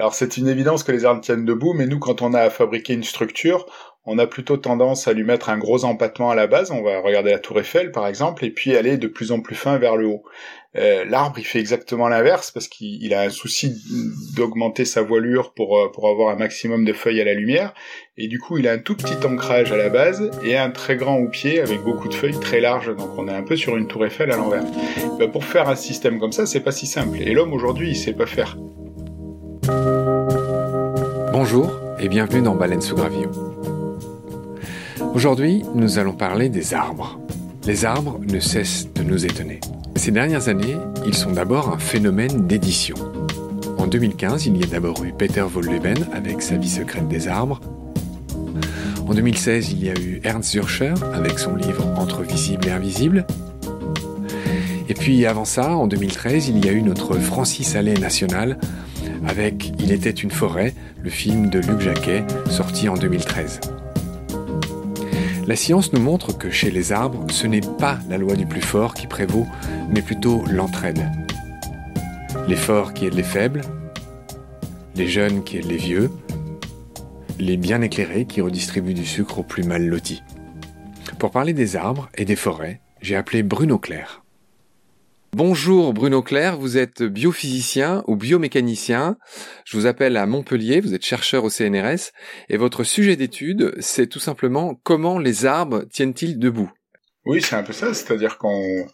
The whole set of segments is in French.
Alors c'est une évidence que les arbres tiennent debout, mais nous quand on a à fabriquer une structure, on a plutôt tendance à lui mettre un gros empattement à la base, on va regarder la tour Eiffel par exemple, et puis aller de plus en plus fin vers le haut. Euh, l'arbre il fait exactement l'inverse parce qu'il a un souci d'augmenter sa voilure pour, euh, pour avoir un maximum de feuilles à la lumière, et du coup il a un tout petit ancrage à la base et un très grand au pied avec beaucoup de feuilles très larges, donc on est un peu sur une tour Eiffel à l'envers. Ben, pour faire un système comme ça, c'est pas si simple, et l'homme aujourd'hui il sait pas faire. Bonjour et bienvenue dans Baleine sous gravillon. Aujourd'hui, nous allons parler des arbres. Les arbres ne cessent de nous étonner. Ces dernières années, ils sont d'abord un phénomène d'édition. En 2015, il y a d'abord eu Peter Wolleben avec sa vie secrète des arbres. En 2016, il y a eu Ernst Zürcher avec son livre Entre visible et invisible. Et puis avant ça, en 2013, il y a eu notre Francis Allais national avec Il était une forêt, le film de Luc Jacquet, sorti en 2013. La science nous montre que chez les arbres, ce n'est pas la loi du plus fort qui prévaut, mais plutôt l'entraide. Les forts qui aident les faibles, les jeunes qui aident les vieux, les bien éclairés qui redistribuent du sucre aux plus mal lotis. Pour parler des arbres et des forêts, j'ai appelé Bruno Claire. Bonjour Bruno Claire, vous êtes biophysicien ou biomécanicien. Je vous appelle à Montpellier, vous êtes chercheur au CNRS et votre sujet d'étude, c'est tout simplement comment les arbres tiennent-ils debout. Oui, c'est un peu ça, c'est-à-dire qu'on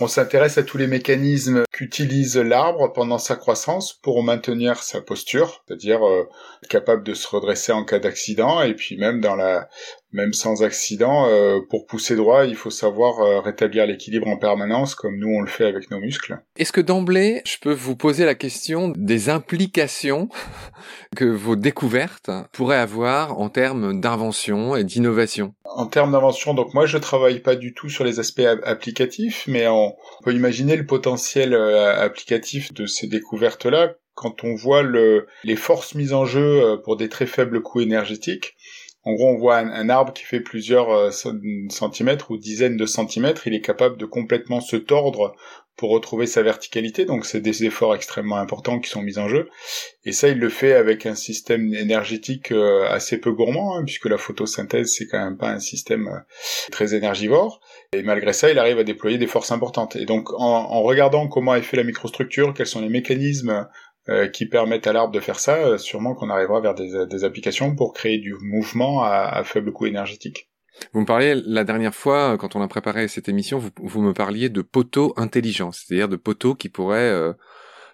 on s'intéresse à tous les mécanismes qu'utilise l'arbre pendant sa croissance pour maintenir sa posture, c'est-à-dire euh, capable de se redresser en cas d'accident et puis même dans la même sans accident, euh, pour pousser droit, il faut savoir euh, rétablir l'équilibre en permanence, comme nous on le fait avec nos muscles. Est-ce que d'emblée, je peux vous poser la question des implications que vos découvertes pourraient avoir en termes d'invention et d'innovation? En termes d'invention, donc moi je travaille pas du tout sur les aspects applicatifs, mais on peut imaginer le potentiel euh, applicatif de ces découvertes-là quand on voit le, les forces mises en jeu pour des très faibles coûts énergétiques en gros, on voit un, arbre qui fait plusieurs euh, centimètres ou dizaines de centimètres, il est capable de complètement se tordre pour retrouver sa verticalité, donc c'est des efforts extrêmement importants qui sont mis en jeu. Et ça, il le fait avec un système énergétique euh, assez peu gourmand, hein, puisque la photosynthèse, c'est quand même pas un système euh, très énergivore. Et malgré ça, il arrive à déployer des forces importantes. Et donc, en, en regardant comment est fait la microstructure, quels sont les mécanismes euh, qui permettent à l'arbre de faire ça, euh, sûrement qu'on arrivera vers des, des, applications pour créer du mouvement à, à, faible coût énergétique. Vous me parliez la dernière fois, quand on a préparé cette émission, vous, vous me parliez de poteaux intelligents, c'est-à-dire de poteaux qui pourraient euh,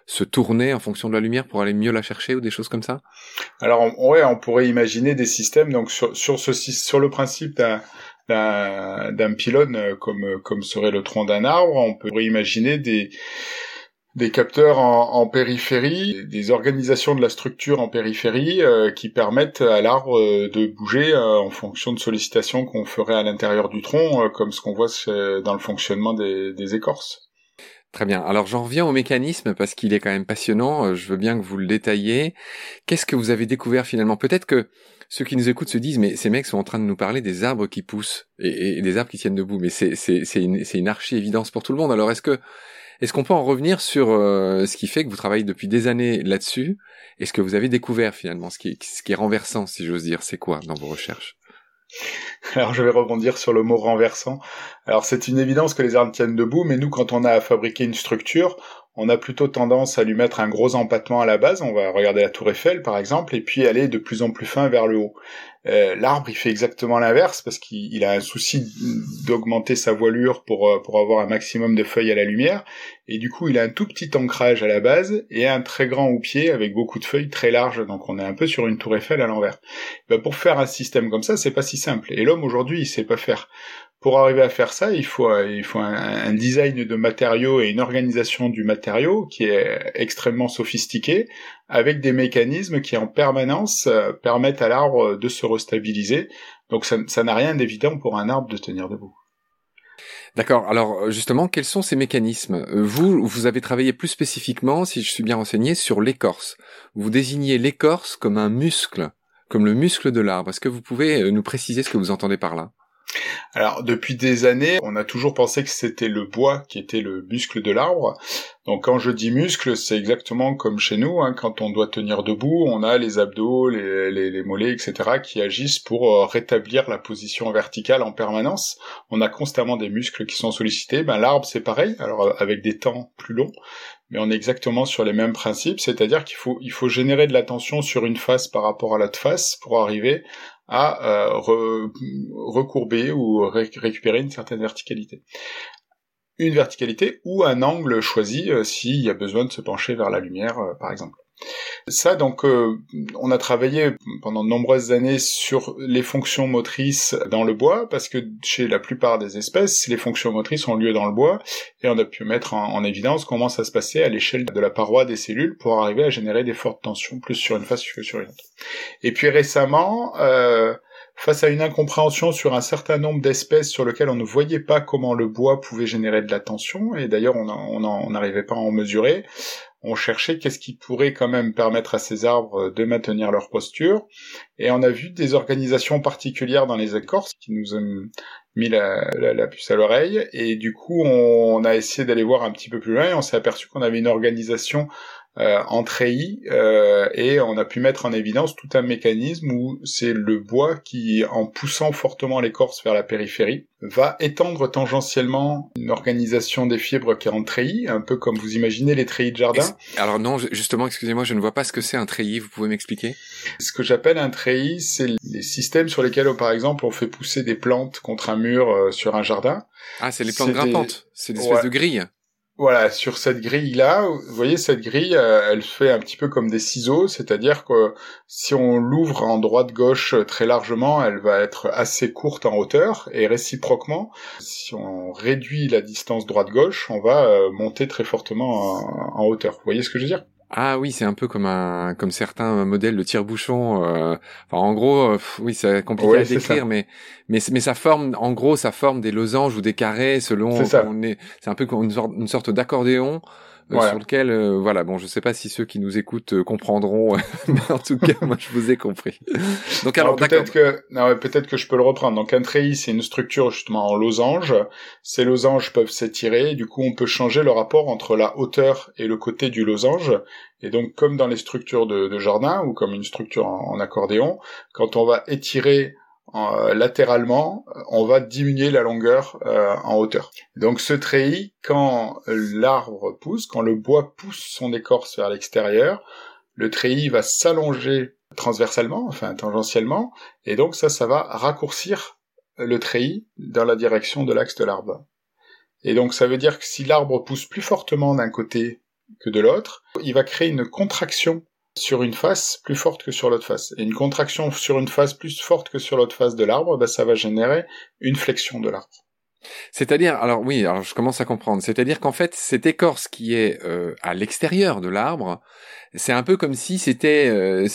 se tourner en fonction de la lumière pour aller mieux la chercher ou des choses comme ça? Alors on, ouais, on pourrait imaginer des systèmes donc sur, sur ce sur le principe d'un d'un pylône comme comme serait le tronc d'un arbre, on pourrait imaginer des des capteurs en, périphérie, des organisations de la structure en périphérie euh, qui permettent à l'arbre euh, de bouger euh, en fonction de sollicitations qu'on ferait à l'intérieur du tronc, comme ce qu'on voit dans le fonctionnement des, des écorces. Très bien. Alors j'en reviens au mécanisme parce qu'il est quand même passionnant. Je veux bien que vous le détailliez. Qu'est-ce que vous avez découvert finalement? Peut-être que ceux qui nous écoutent se disent mais ces mecs sont en train de nous parler des arbres qui poussent et, et des arbres qui tiennent debout. Mais c'est c'est une, une archi évidence pour tout le monde. Alors est-ce que est-ce qu'on peut en revenir sur euh, ce qui fait que vous travaillez depuis des années là-dessus et ce que vous avez découvert finalement, ce qui est, ce qui est renversant, si j'ose dire, c'est quoi dans vos recherches? Alors je vais rebondir sur le mot renversant. Alors c'est une évidence que les arbres tiennent debout, mais nous quand on a à fabriquer une structure, on a plutôt tendance à lui mettre un gros empattement à la base, on va regarder la tour Eiffel par exemple, et puis aller de plus en plus fin vers le haut. Euh, l'arbre, il fait exactement l'inverse parce qu'il a un souci d'augmenter sa voilure pour, euh, pour avoir un maximum de feuilles à la lumière. Et du coup, il a un tout petit ancrage à la base et un très grand au pied avec beaucoup de feuilles très larges. Donc on est un peu sur une tour Eiffel à l'envers. Ben, pour faire un système comme ça, c'est pas si simple. Et l'homme aujourd'hui, il sait pas faire pour arriver à faire ça, il faut, euh, un, design de matériaux et une organisation du matériau qui est extrêmement sophistiqué, avec des mécanismes qui en permanence euh, permettent à l'arbre de se restabiliser. Donc ça n'a rien d'évident pour un arbre de tenir debout. D'accord. Alors justement, quels sont ces mécanismes? Vous, vous avez travaillé plus spécifiquement, si je suis bien renseigné, sur l'écorce. Vous désignez l'écorce comme un muscle, comme le muscle de l'arbre. Est-ce que vous pouvez euh, nous préciser ce que vous entendez par là? Alors depuis des années, on a toujours pensé que c'était le bois qui était le muscle de l'arbre. Donc quand je dis muscle, c'est exactement comme chez nous. Hein. quand on doit tenir debout, on a les abdos, les, mollets, etc. qui agissent pour euh, rétablir la position verticale en permanence. On a constamment des muscles qui sont sollicités. Ben l'arbre c'est pareil, alors avec des temps plus longs, mais on est exactement sur les mêmes principes, c'est-à-dire qu'il faut il faut générer de la tension sur une face par rapport à l'autre face pour arriver à euh, recourber ou récupérer une certaine verticalité. Une verticalité ou un angle choisi euh, s'il y a besoin de se pencher vers la lumière, euh, par exemple. Ça, donc, euh, on a travaillé pendant de nombreuses années sur les fonctions motrices dans le bois, parce que chez la plupart des espèces, les fonctions motrices ont lieu dans le bois, et on a pu mettre en, évidence comment ça se passait à l'échelle de la paroi des cellules pour arriver à générer des fortes tensions, plus sur une face que sur une autre. Et puis récemment, euh, face à une incompréhension sur un certain nombre d'espèces sur lesquelles on ne voyait pas comment le bois pouvait générer de la tension, et d'ailleurs on n'arrivait pas à en mesurer, on cherchait qu'est-ce qui pourrait quand même permettre à ces arbres de maintenir leur posture, et on a vu des organisations particulières dans les écorces qui nous ont mis la, puce à l'oreille, et du coup on a essayé d'aller voir un petit peu plus loin, et on s'est aperçu qu'on avait une organisation euh, en treillis euh, et on a pu mettre en évidence tout un mécanisme où c'est le bois qui, en poussant fortement l'écorce vers la périphérie, va étendre tangentiellement une organisation des fibres qui est en treillis, un peu comme vous imaginez les treillis de jardin. Alors non, justement, excusez-moi, je ne vois pas ce que c'est un treillis, vous pouvez m'expliquer? Ce que j'appelle un treillis, c'est les systèmes sur lesquels, par exemple, on fait pousser des plantes contre un mur euh, sur un jardin. Ah, c'est les plantes grimpantes, c'est des espèces de grilles voilà, sur cette grille-là, vous voyez, cette grille, euh, elle fait un petit peu comme des ciseaux, c'est-à-dire que si on l'ouvre en droite-gauche très largement, elle va être assez courte en hauteur, et réciproquement, si on réduit la distance droite-gauche, on va euh, monter très fortement en hauteur. Vous voyez ce que je veux dire? Ah oui, c'est un peu comme un comme certains modèles de tire-bouchon. Euh, enfin, en gros, euh, oui, c'est compliqué à décrire, mais mais mais ça forme, en gros, ça forme des losanges ou des carrés selon. C'est on est. C'est un peu comme une sorte, une sorte d'accordéon euh, sur lequel, euh, voilà, bon, je sais pas si ceux qui nous écoutent euh, comprendront, mais en tout cas, moi, je vous ai compris. Donc alors, peut-être que, non, peut-être que je peux le reprendre. Donc un treillis, c'est une structure justement en losange. Ces losanges peuvent s'étirer. Du coup, on peut changer le rapport entre la hauteur et le côté du losange. Et donc, comme dans les structures de, de jardin ou comme une structure en accordéon, quand on va étirer euh, latéralement, on va diminuer la longueur euh, en hauteur. Donc ce treillis, quand l'arbre pousse, quand le bois pousse son écorce vers l'extérieur, le treillis va s'allonger transversalement, enfin tangentiellement, et donc ça, ça va raccourcir le treillis dans la direction de l'axe de l'arbre. Et donc ça veut dire que si l'arbre pousse plus fortement d'un côté que de l'autre, il va créer une contraction sur une face plus forte que sur l'autre face. Et une contraction sur une face plus forte que sur l'autre face de l'arbre, bah, ça va générer une flexion de l'arbre. C'est-à-dire, alors oui, alors je commence à comprendre. C'est-à-dire qu'en fait, cette écorce qui est euh, à l'extérieur de l'arbre, c'est un peu comme si c'était euh,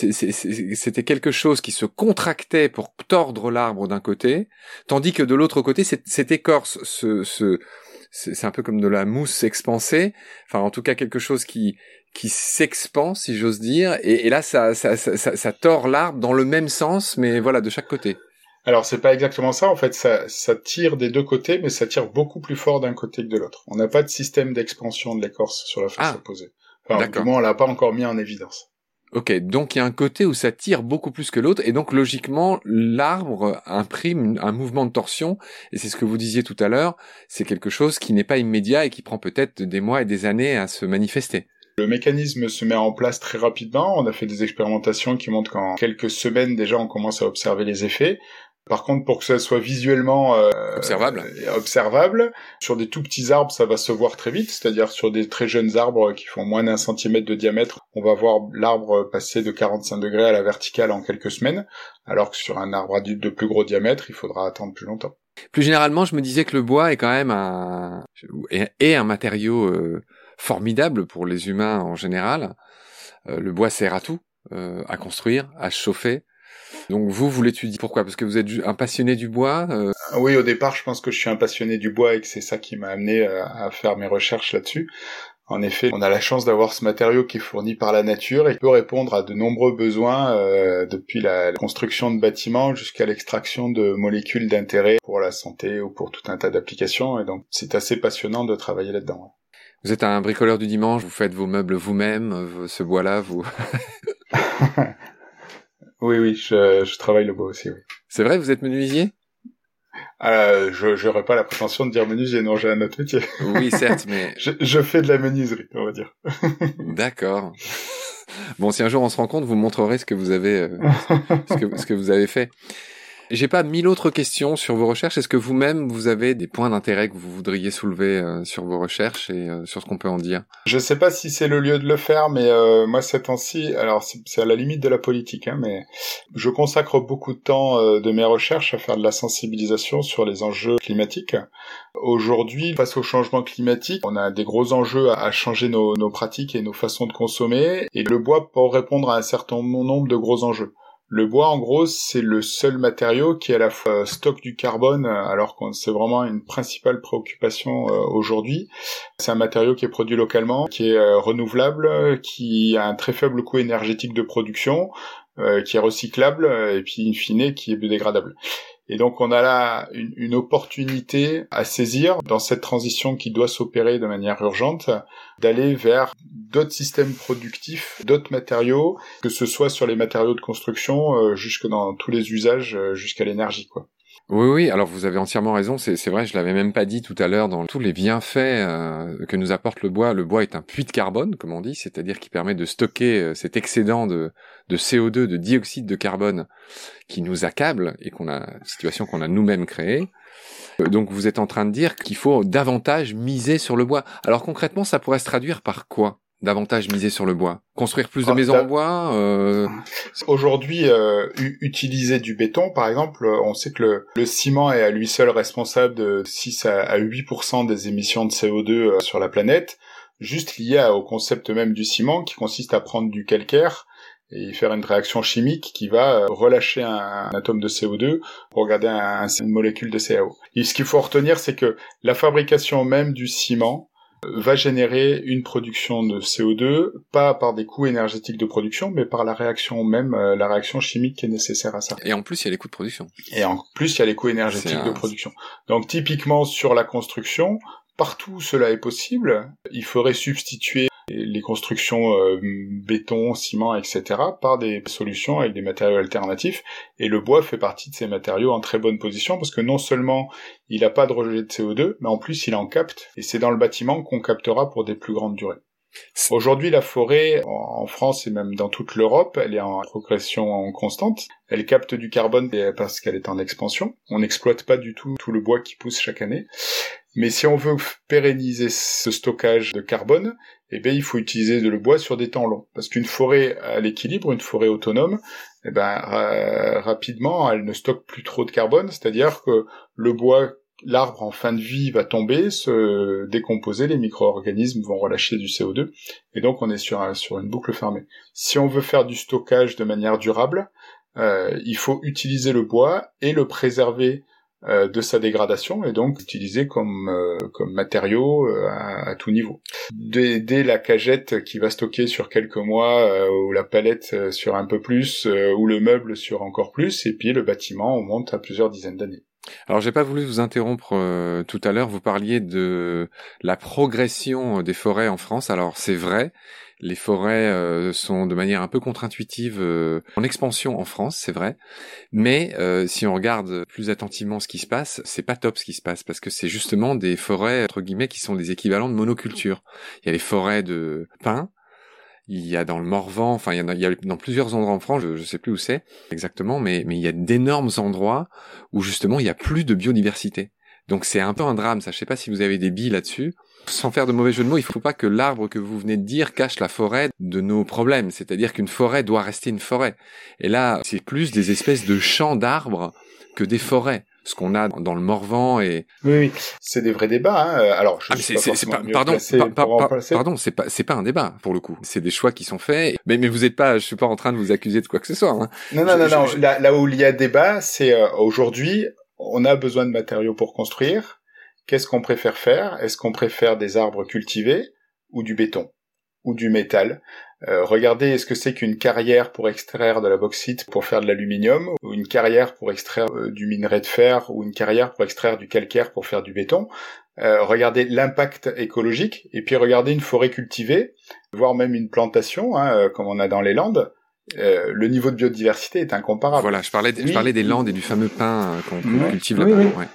quelque chose qui se contractait pour tordre l'arbre d'un côté, tandis que de l'autre côté, cette, écorce c'est un peu comme de la mousse expansée, enfin en tout cas quelque chose qui qui s'expand, si j'ose dire, et, là ça, ça, ça, ça, tord l'arbre dans le même sens, mais voilà, de chaque côté. Alors c'est pas exactement ça, en fait, ça, ça tire des deux côtés, mais ça tire beaucoup plus fort d'un côté que de l'autre. On n'a pas de système d'expansion de l'écorce sur la face ah, opposée. Enfin, du moins, on l'a pas encore mis en évidence. Ok, donc il y a un côté où ça tire beaucoup plus que l'autre, et donc logiquement l'arbre imprime un mouvement de torsion, et c'est ce que vous disiez tout à l'heure, c'est quelque chose qui n'est pas immédiat et qui prend peut-être des mois et des années à se manifester. Le mécanisme se met en place très rapidement. On a fait des expérimentations qui montrent qu'en quelques semaines déjà on commence à observer les effets. Par contre, pour que ça soit visuellement euh, observable. observable, sur des tout petits arbres, ça va se voir très vite. C'est-à-dire sur des très jeunes arbres qui font moins d'un centimètre de diamètre, on va voir l'arbre passer de 45 degrés à la verticale en quelques semaines, alors que sur un arbre adulte de plus gros diamètre, il faudra attendre plus longtemps. Plus généralement, je me disais que le bois est quand même un est un matériau euh, formidable pour les humains en général. Euh, le bois sert à tout, euh, à construire, à chauffer. Donc vous, vous l'étudiez pourquoi? Parce que vous êtes un passionné du bois euh? Oui, au départ, je pense que je suis un passionné du bois et que c'est ça qui m'a amené à faire mes recherches là-dessus. En effet, on a la chance d'avoir ce matériau qui est fourni par la nature et peut répondre à de nombreux besoins euh, depuis la construction de bâtiments jusqu'à l'extraction de molécules d'intérêt pour la santé ou pour tout un tas d'applications. Et donc, c'est assez passionnant de travailler là-dedans. Vous êtes un bricoleur du dimanche, vous faites vos meubles vous-même, ce bois-là, vous... oui, oui, je, je, travaille le bois aussi, oui. C'est vrai, vous êtes menuisier? Euh, je n'aurais pas la prétention de dire menuisier, non, j'ai un autre métier. Oui, certes, mais... je, je, fais de la menuiserie, on va dire. D'accord. Bon, si un jour on se rencontre, vous montrerez ce que vous avez, euh, ce, que, ce que vous avez fait. J'ai pas mille autres questions sur vos recherches. Est-ce que vous-même vous avez des points d'intérêt que vous voudriez soulever euh, sur vos recherches et euh, sur ce qu'on peut en dire? Je sais pas si c'est le lieu de le faire, mais euh, moi ces temps-ci, alors c'est à la limite de la politique, hein, mais je consacre beaucoup de temps de mes recherches à faire de la sensibilisation sur les enjeux climatiques. Aujourd'hui, face au changement climatique, on a des gros enjeux à, changer nos, nos pratiques et nos façons de consommer, et le bois peut répondre à un certain nombre de gros enjeux. Le bois, en gros, c'est le seul matériau qui à la fois stocke du carbone, alors que c'est vraiment une principale préoccupation euh, aujourd'hui. C'est un matériau qui est produit localement, qui est euh, renouvelable, qui a un très faible coût énergétique de production, euh, qui est recyclable, et puis in fine, qui est biodégradable. Et donc on a là une, opportunité à saisir dans cette transition qui doit s'opérer de manière urgente, d'aller vers d'autres systèmes productifs, d'autres matériaux, que ce soit sur les matériaux de construction, euh, jusque dans tous les usages, euh, jusqu'à l'énergie, quoi. Oui, oui, alors vous avez entièrement raison, c'est vrai, je l'avais même pas dit tout à l'heure, dans tous les bienfaits euh, que nous apporte le bois, le bois est un puits de carbone, comme on dit, c'est-à-dire qui permet de stocker euh, cet excédent de, de CO2, de dioxyde de carbone qui nous accable et qu'on a, situation qu'on a nous-mêmes créée. Euh, donc vous êtes en train de dire qu'il faut davantage miser sur le bois. Alors concrètement, ça pourrait se traduire par quoi? Davantage miser sur le bois Construire plus de ah, maisons en bois euh... Aujourd'hui, euh, utiliser du béton, par exemple, on sait que le, ciment est à lui seul responsable de 6 à 8% des émissions de CO2 euh, sur la planète, juste lié au concept même du ciment, qui consiste à prendre du calcaire et faire une réaction chimique qui va euh, relâcher un, atome de CO2 pour garder un, une molécule de CaO. Et ce qu'il faut retenir, c'est que la fabrication même du ciment va générer une production de CO2, pas par des coûts énergétiques de production, mais par la réaction même, euh, la réaction chimique qui est nécessaire à ça. Et en plus, il y a les coûts de production. Et en plus, il y a les coûts énergétiques de production. Donc typiquement sur la construction, partout où cela est possible, il faudrait substituer les constructions euh, béton, ciment, etc. par des solutions avec des matériaux alternatifs. Et le bois fait partie de ces matériaux en très bonne position parce que non seulement il n'a pas de rejet de CO2, mais en plus il en capte. Et c'est dans le bâtiment qu'on captera pour des plus grandes durées. Aujourd'hui, la forêt, en France et même dans toute l'Europe, elle est en progression constante. Elle capte du carbone parce qu'elle est en expansion. On n'exploite pas du tout tout le bois qui pousse chaque année. Mais si on veut pérenniser ce stockage de carbone, eh bien, il faut utiliser de le bois sur des temps longs. Parce qu'une forêt à l'équilibre, une forêt autonome, eh ben, rapidement, elle ne stocke plus trop de carbone, c'est-à-dire que le bois, l'arbre en fin de vie va tomber, se décomposer, les micro-organismes vont relâcher du CO2, et donc on est sur, une boucle fermée. Si on veut faire du stockage de manière durable, euh, il faut utiliser le bois et le préserver euh, de sa dégradation et donc utilisé comme euh, comme matériau euh, à, tout niveau. Dès, dès, la cagette qui va stocker sur quelques mois ou la palette sur un peu plus ou le meuble sur encore plus et puis le bâtiment on monte à plusieurs dizaines d'années. Alors j'ai pas voulu vous interrompre tout à l'heure, vous parliez de la progression des forêts en France. Alors c'est vrai, les forêts euh, sont de manière un peu contre-intuitive euh, en expansion en France, c'est vrai. Mais euh, si on regarde plus attentivement ce qui se passe, c'est pas top ce qui se passe parce que c'est justement des forêts entre guillemets qui sont des équivalents de monoculture. Il y a les forêts de pins, il y a dans le Morvan, enfin il y, a, il y a dans plusieurs endroits en France, je, ne sais plus où c'est exactement, mais mais il y a d'énormes endroits où justement il y a plus de biodiversité. Donc c'est un peu un drame, ça. Je sais pas si vous avez des billes là-dessus. Sans faire de mauvais jeu de mots, il faut pas que l'arbre que vous venez de dire cache la forêt de nos problèmes. C'est-à-dire qu'une forêt doit rester une forêt. Et là, c'est plus des espèces de champs d'arbres que des forêts ce qu'on a dans le Morvan et oui, oui. c'est des vrais débats hein. alors je ah, pas, pardon pardon c'est pas c'est pas un débat pour le coup c'est des choix qui sont faits mais mais vous êtes pas je suis pas en train de vous accuser de quoi que ce soit hein. non non non, non. Là, là, où il y a débat c'est euh, aujourd'hui on a besoin de matériaux pour construire. Qu'est-ce qu'on préfère faire? Est-ce qu'on préfère des arbres cultivés ou du béton ou du métal? Euh, regardez est-ce que c'est qu'une carrière pour extraire de la bauxite pour faire de l'aluminium, ou une carrière pour extraire euh, du minerai de fer, ou une carrière pour extraire du calcaire pour faire du béton? Euh, regardez l'impact écologique, et puis regardez une forêt cultivée, voire même une plantation, hein, comme on a dans les Landes. le niveau de biodiversité est incomparable. Voilà, je parlais, je parlais des Landes et du fameux pain qu'on cultive là-bas. Ouais.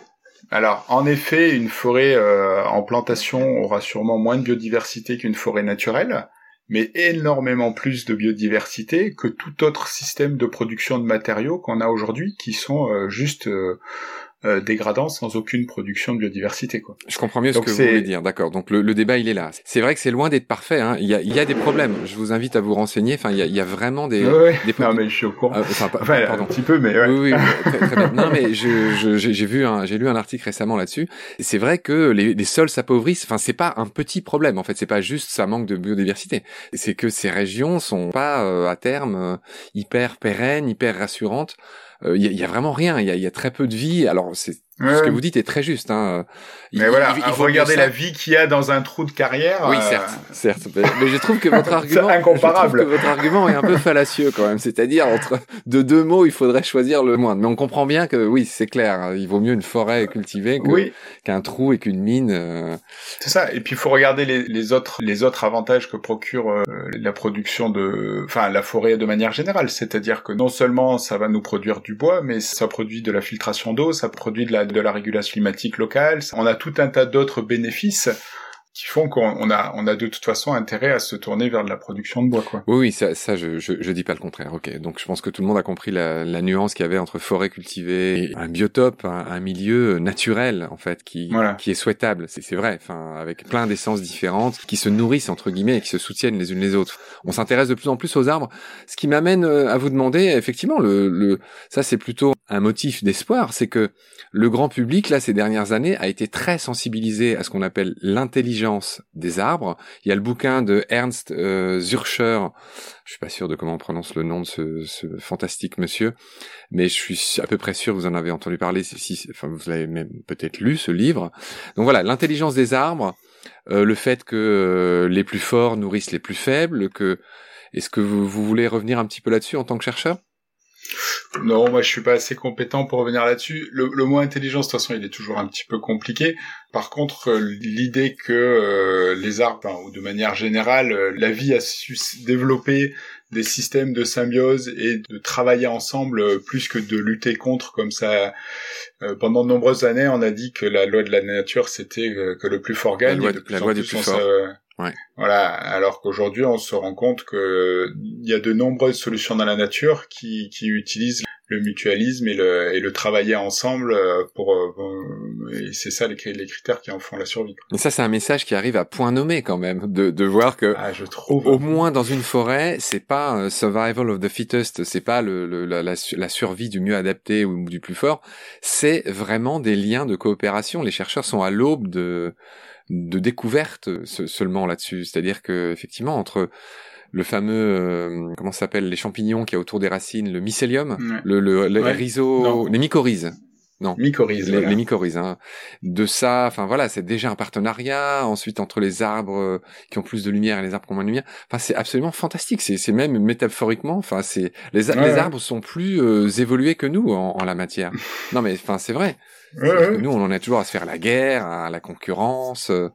Alors, en effet, une forêt euh, en plantation aura sûrement moins de biodiversité qu'une forêt naturelle, mais énormément plus de biodiversité que tout autre système de production de matériaux qu'on a aujourd'hui, qui sont euh, juste euh, euh, dégradant sans aucune production de biodiversité. Quoi. Je comprends mieux ce que vous voulez dire, d'accord. Donc le, le, débat, il est là. C'est vrai que c'est loin d'être parfait. Hein. Il, y a, il y a des problèmes. Je vous invite à vous renseigner. Enfin, il y a, il y a vraiment des, ouais, des Non, mais je suis au courant. Ah, enfin, pardon. un petit peu, mais ouais. Oui, oui, très, très bien. Non, mais je, j'ai vu, un, j'ai lu un article récemment là-dessus. C'est vrai que les, les sols s'appauvrissent. Enfin, c'est pas un petit problème. En fait, c'est pas juste ça manque de biodiversité. C'est que ces régions sont pas euh, à terme euh, hyper pérennes, hyper rassurantes. Il y, y, a vraiment rien. Il y a, y a, très peu de vie. Alors c'est ce que vous dites est très juste. Hein. mais voilà, il, faut regarder la vie qu'il y a dans un trou de carrière. Oui, certes, euh, certes. Mais, je trouve que votre argument, incomparable. que votre argument est un peu fallacieux quand même. C'est-à-dire entre de deux mots, il faudrait choisir le moindre. Mais on comprend bien que oui, c'est clair. Il vaut mieux une forêt cultivée qu'un trou et qu'une mine. Euh. C'est ça. Et puis il faut regarder les, les, autres les autres avantages que procure euh, la production de, enfin la forêt de manière générale. C'est-à-dire que non seulement ça va nous produire du bois, mais ça produit de la filtration d'eau, ça produit de la de la régulation climatique locale. On a tout un tas d'autres bénéfices qui font qu'on a, on a de toute façon intérêt à se tourner vers de la production de bois, quoi. Oui, oui, ça, ça je, je, je dis pas le contraire. Ok, donc je pense que tout le monde a compris la, la nuance qu'il y avait entre forêt cultivée et un biotope, un, milieu naturel en fait, qui, qui est souhaitable. C'est vrai, enfin, avec plein d'essences différentes, qui se nourrissent entre guillemets et qui se soutiennent les unes les autres. On s'intéresse de plus en plus aux arbres, ce qui m'amène euh, à vous demander, effectivement, le, le ça c'est plutôt un motif d'espoir, c'est que le grand public là ces dernières années a été très sensibilisé à ce qu'on appelle l'intelligence des arbres. Il y a le bouquin de Ernst euh, Zürcher, je suis pas sûr de comment on prononce le nom de ce, fantastique monsieur, mais je suis à peu près sûr que vous en avez entendu parler, si, enfin vous l'avez même peut-être lu ce livre. Donc voilà, l'intelligence des arbres, euh, le fait que euh, les plus forts nourrissent les plus faibles, que est-ce que vous voulez revenir un petit peu là-dessus en tant que chercheur? Non, moi je suis pas assez compétent pour revenir là-dessus. Le, mot intelligence, de toute façon, il est toujours un petit peu compliqué. Par contre, euh, l'idée que euh, les arbres, ou de manière générale, euh, la vie a su développer des systèmes de symbiose et de travailler ensemble plus que de lutter contre comme ça. pendant de nombreuses années, on a dit que la loi de la nature, c'était que le plus fort gagne. La loi, la loi du plus fort. Voilà, alors qu'aujourd'hui on se rend compte que il y a de nombreuses solutions dans la nature qui, qui utilisent le mutualisme et le, et le travailler ensemble euh, pour euh, et c'est ça les, les, critères qui en font la survie. Mais ça c'est un message qui arrive à point nommé quand même de, de voir que ah, je trouve. au, moins dans une forêt c'est pas survival of the fittest c'est pas le, le la, la, survie du mieux adapté ou du plus fort c'est vraiment des liens de coopération. Les chercheurs sont à l'aube de de découverte seulement là-dessus. C'est-à-dire que effectivement entre le fameux euh, comment s'appelle les champignons qui a autour des racines, le mycélium, le, le, les les mycorhizes. Non, mycorhizes, les, mycorhizes. Hein. De ça, enfin voilà, c'est déjà un partenariat. Ensuite, entre les arbres euh, qui ont plus de lumière et les arbres qui ont moins de lumière, enfin c'est absolument fantastique. C'est, c'est même métaphoriquement, enfin c'est les, les arbres sont plus euh, évolués que nous en, en la matière. non mais enfin c'est vrai. Nous, on en est toujours à se faire la guerre, à la concurrence, euh,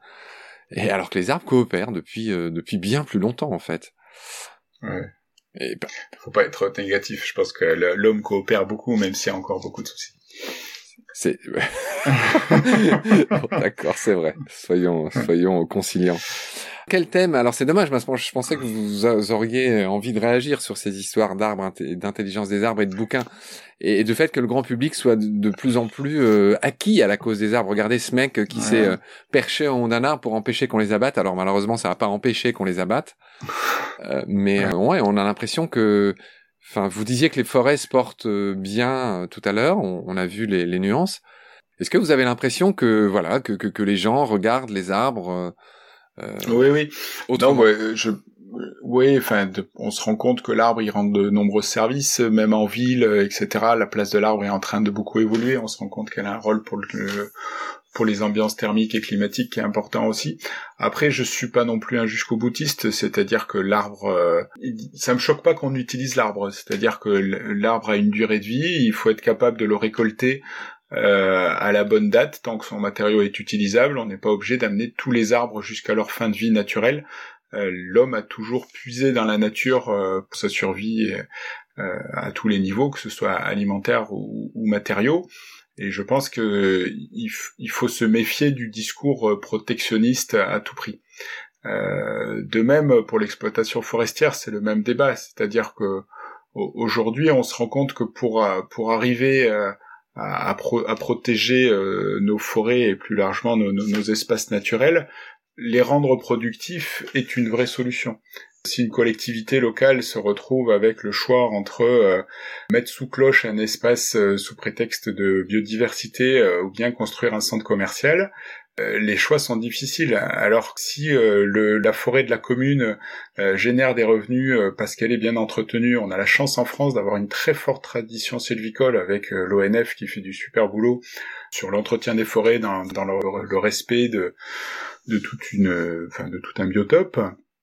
et alors que les arbres coopèrent depuis euh, depuis bien plus longtemps en fait. Ouais. Et bah, faut pas être négatif. Je pense que l'homme coopère beaucoup, même s'il y a encore beaucoup de soucis. C'est d'accord, c'est vrai. Soyons soyons conciliants. Quel thème? Alors c'est dommage, je pensais que vous auriez envie de réagir sur ces histoires d'arbres, d'intelligence des arbres et de bouquins, et de fait que le grand public soit de plus en plus euh, acquis à la cause des arbres. Regardez ce mec qui s'est euh, perché en haut d'un arbre pour empêcher qu'on les abatte. Alors malheureusement, ça va pas empêcher qu'on les abatte, euh, mais ouais, on a l'impression que Enfin, vous disiez que les forêts se portent bien tout à l'heure. On, a vu les, les nuances. Est-ce que vous avez l'impression que voilà que, que, que, les gens regardent les arbres euh, oui, oui. Non, je, oui, enfin, on se rend compte que l'arbre il rend de nombreux services, même en ville, etc. La place de l'arbre est en train de beaucoup évoluer. On se rend compte qu'elle a un rôle pour le pour les ambiances thermiques et climatiques qui est important aussi. Après, je suis pas non plus un jusqu'au boutiste, c'est-à-dire que l'arbre, euh, ça me choque pas qu'on utilise l'arbre, c'est-à-dire que l'arbre a une durée de vie, il faut être capable de le récolter euh, à la bonne date tant que son matériau est utilisable. On n'est pas obligé d'amener tous les arbres jusqu'à leur fin de vie naturelle. Euh, l'homme a toujours puisé dans la nature euh, pour sa survie à tous les niveaux, que ce soit alimentaire ou, ou matériaux. Et je pense que il, faut se méfier du discours protectionniste à tout prix. Euh, de même pour l'exploitation forestière, c'est le même débat, c'est-à-dire que aujourd'hui on se rend compte que pour pour arriver à, protéger nos forêts et plus largement nos, espaces naturels, les rendre productifs est une vraie solution. Si une collectivité locale se retrouve avec le choix entre euh, mettre sous cloche un espace euh, sous prétexte de biodiversité euh, ou bien construire un centre commercial, les choix sont difficiles. Alors que si le, la forêt de la commune génère des revenus parce qu'elle est bien entretenue, on a la chance en France d'avoir une très forte tradition sylvicole avec l'ONF qui fait du super boulot sur l'entretien des forêts dans, le, respect de, de toute une, enfin, de tout un biotope.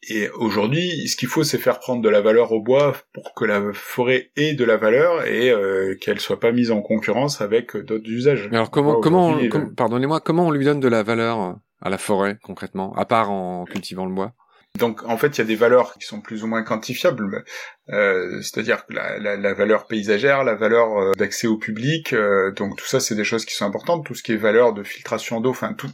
Et aujourd'hui, ce qu'il faut, c'est faire prendre de la valeur au bois pour que la forêt ait de la valeur et euh, qu'elle soit pas mise en concurrence avec d'autres usages. alors comment, comment, pardonnez-moi, comment on lui donne de la valeur à la forêt concrètement, à part en cultivant le bois? Donc en fait, il y a des valeurs qui sont plus ou moins quantifiables, euh, c'est-à-dire la, la, la, valeur paysagère, la valeur euh, d'accès au public, euh, donc tout ça c'est des choses qui sont importantes, tout ce qui est valeur de filtration d'eau, enfin tout,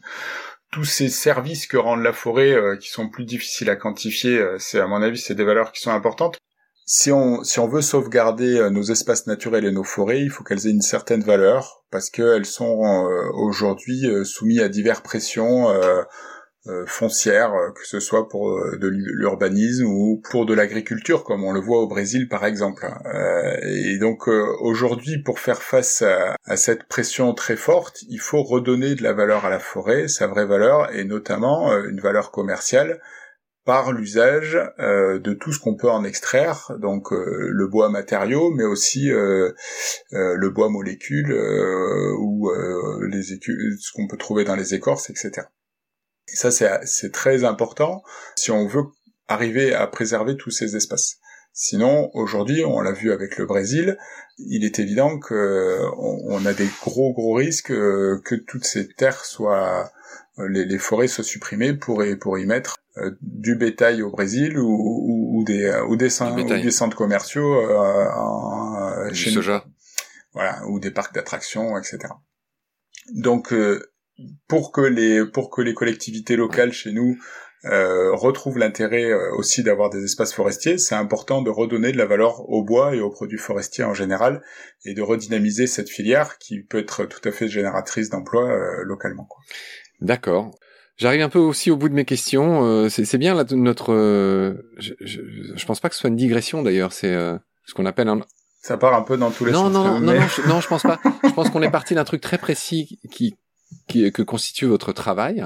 tous ces services que rend la forêt euh, qui sont plus difficiles à quantifier, euh, c'est à mon avis c'est des valeurs qui sont importantes. Si on si on veut sauvegarder euh, nos espaces naturels et nos forêts, il faut qu'elles aient une certaine valeur parce qu'elles sont aujourd'hui soumises à diverses pressions foncière, euh, que ce soit pour euh, de l'urbanisme ou pour de l'agriculture, comme on le voit au Brésil par exemple. et donc aujourd'hui, pour faire face à, cette pression très forte, il faut redonner de la valeur à la forêt, sa vraie valeur, et notamment une valeur commerciale par l'usage de tout ce qu'on peut en extraire, donc le bois matériau, mais aussi le bois molécule ou les ce qu'on peut trouver dans les écorces, etc. Et ça, c'est très important si on veut arriver à préserver tous ces espaces. Sinon, aujourd'hui, on l'a vu avec le Brésil, il est évident qu'on a des gros gros risques euh, que toutes ces terres soient, euh, les, forêts soient supprimées pour y, pour y mettre euh, du bétail au Brésil ou, des ou des, centres commerciaux chez soja. Voilà, ou des parcs d'attractions, etc. Donc pour que les pour que les collectivités locales chez nous euh, retrouvent l'intérêt euh, aussi d'avoir des espaces forestiers, c'est important de redonner de la valeur au bois et aux produits forestiers en général et de redynamiser cette filière qui peut être tout à fait génératrice d'emplois euh, localement. D'accord. J'arrive un peu aussi au bout de mes questions. Euh, c'est bien là, notre. Je, je, je, pense pas que ce soit une digression d'ailleurs. C'est ce qu'on appelle un. Ça part un peu dans tous les non, sens. Non, non, non, non, je, non, je pense pas. je pense qu'on est parti d'un truc très précis qui qui, que constitue votre travail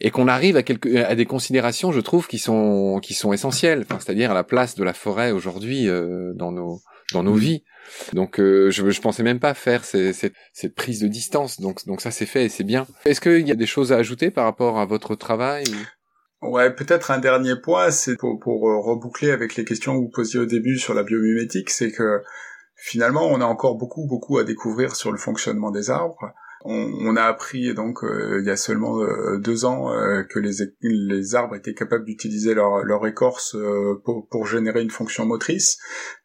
et qu'on arrive à, quelques, à des considérations, je trouve, qui sont qui sont essentielles. Enfin, c'est-à-dire à la place de la forêt aujourd'hui euh, dans nos dans nos vies. Donc, euh, je je pensais même pas faire ces, cette, cette prise de distance. Donc donc ça c'est fait et c'est bien. Est-ce qu'il y a des choses à ajouter par rapport à votre travail Ouais, peut-être un dernier point, c'est pour, pour euh, reboucler avec les questions que vous posiez au début sur la biomimétique, c'est que finalement on a encore beaucoup beaucoup à découvrir sur le fonctionnement des arbres. On, a appris donc euh, il y a seulement euh, deux ans euh, que les, les arbres étaient capables d'utiliser leur, leur écorce pour, pour, générer une fonction motrice.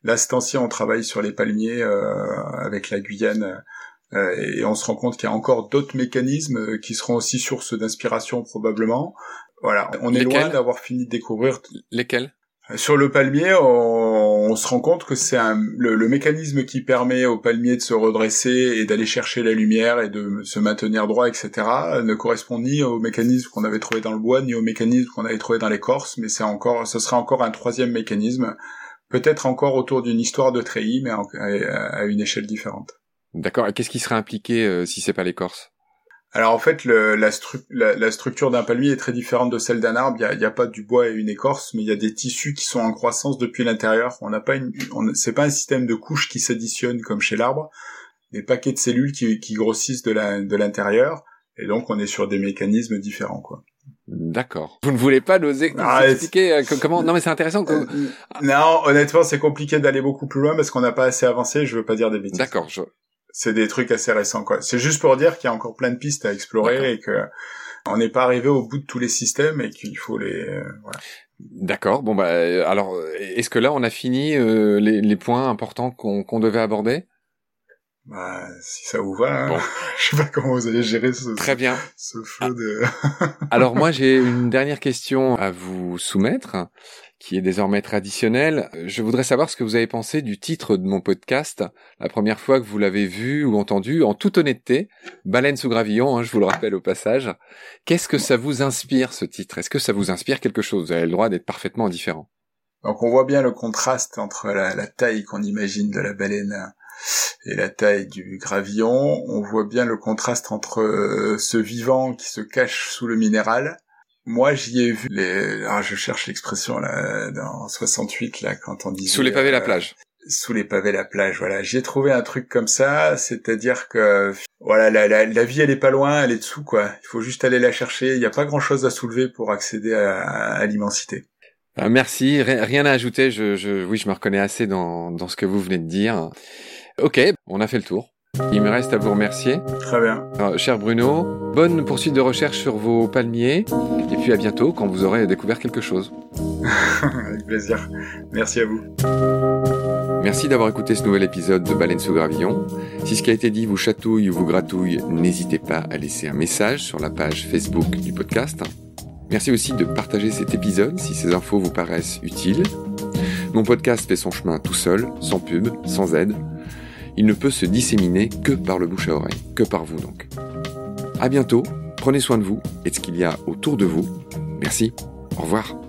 Là, ce temps-ci, on travaille sur les palmiers avec la Guyane et on se rend compte qu'il y a encore d'autres mécanismes qui seront aussi source d'inspiration probablement. Voilà, on est loin d'avoir fini de découvrir. Lesquels? Sur le palmier, on, se rend compte que c'est le, le, mécanisme qui permet au palmier de se redresser et d'aller chercher la lumière et de se maintenir droit, etc., ne correspond ni au mécanisme qu'on avait trouvé dans le bois, ni au mécanisme qu'on avait trouvé dans l'écorce, mais c'est encore, ce sera encore un troisième mécanisme, peut-être encore autour d'une histoire de treillis, mais à, une échelle différente. D'accord. Et qu'est-ce qui serait impliqué euh, si c'est pas l'écorce alors en fait, le, la, la, structure d'un palmier est très différente de celle d'un arbre. Il n'y a, a, pas du bois et une écorce, mais il y a des tissus qui sont en croissance depuis l'intérieur. On n'a pas une, c'est pas un système de couches qui s'additionnent comme chez l'arbre. Des paquets de cellules qui, qui grossissent de l'intérieur. Et donc, on est sur des mécanismes différents, quoi. D'accord. Vous ne voulez pas nous ah, expliquer euh, comment Non, mais c'est intéressant. Euh, non, honnêtement, c'est compliqué d'aller beaucoup plus loin parce qu'on n'a pas assez avancé. Je veux pas dire des bêtises. D'accord. Je... C'est des trucs assez récents, quoi. C'est juste pour dire qu'il y a encore plein de pistes à explorer et que on n'est pas arrivé au bout de tous les systèmes et qu'il faut les. Euh, voilà. D'accord. Bon bah alors, est-ce que là on a fini les, les, points importants qu'on devait aborder? Bah, si ça vous va, hein. je sais pas comment vous allez gérer ce, Très bien. ce feu de... Alors moi, j'ai une dernière question à vous soumettre, qui est désormais traditionnelle. Je voudrais savoir ce que vous avez pensé du titre de mon podcast, la première fois que vous l'avez vu ou entendu, en toute honnêteté, Baleine sous gravillon, hein, je vous le rappelle au passage. Qu'est-ce que ça vous inspire, ce titre? Est-ce que ça vous inspire quelque chose? Vous avez le droit d'être parfaitement différent. Donc on voit bien le contraste entre la, la taille qu'on imagine de la baleine et la taille du gravillon, on voit bien le contraste entre euh, ce vivant qui se cache sous le minéral. Moi, j'y ai vu les, ah, je cherche l'expression là, dans 68 là, quand on dit sous les pavés la euh, plage. Sous les pavés la plage, voilà. J'ai trouvé un truc comme ça, c'est-à-dire que voilà, la, la, la, vie elle est pas loin, elle est dessous quoi. Il faut juste aller la chercher. Il n'y a pas grand-chose à soulever pour accéder à, à l'immensité. Ah, merci, rien à ajouter. Je, je, oui, je me reconnais assez dans, dans ce que vous venez de dire. Ok, on a fait le tour. Il me reste à vous remercier. Très bien. cher Bruno, bonne poursuite de recherche sur vos palmiers. Et puis à bientôt quand vous aurez découvert quelque chose. Avec plaisir. Merci à vous. Merci d'avoir écouté ce nouvel épisode de Baleine sous gravillon. Si ce qui a été dit vous chatouille ou vous gratouille, n'hésitez pas à laisser un message sur la page Facebook du podcast. Merci aussi de partager cet épisode si ces infos vous paraissent utiles. Mon podcast fait son chemin tout seul, sans pub, sans aide il ne peut se disséminer que par le bouche à oreille, que par vous donc. À bientôt, prenez soin de vous et de ce qu'il y a autour de vous. Merci, au revoir.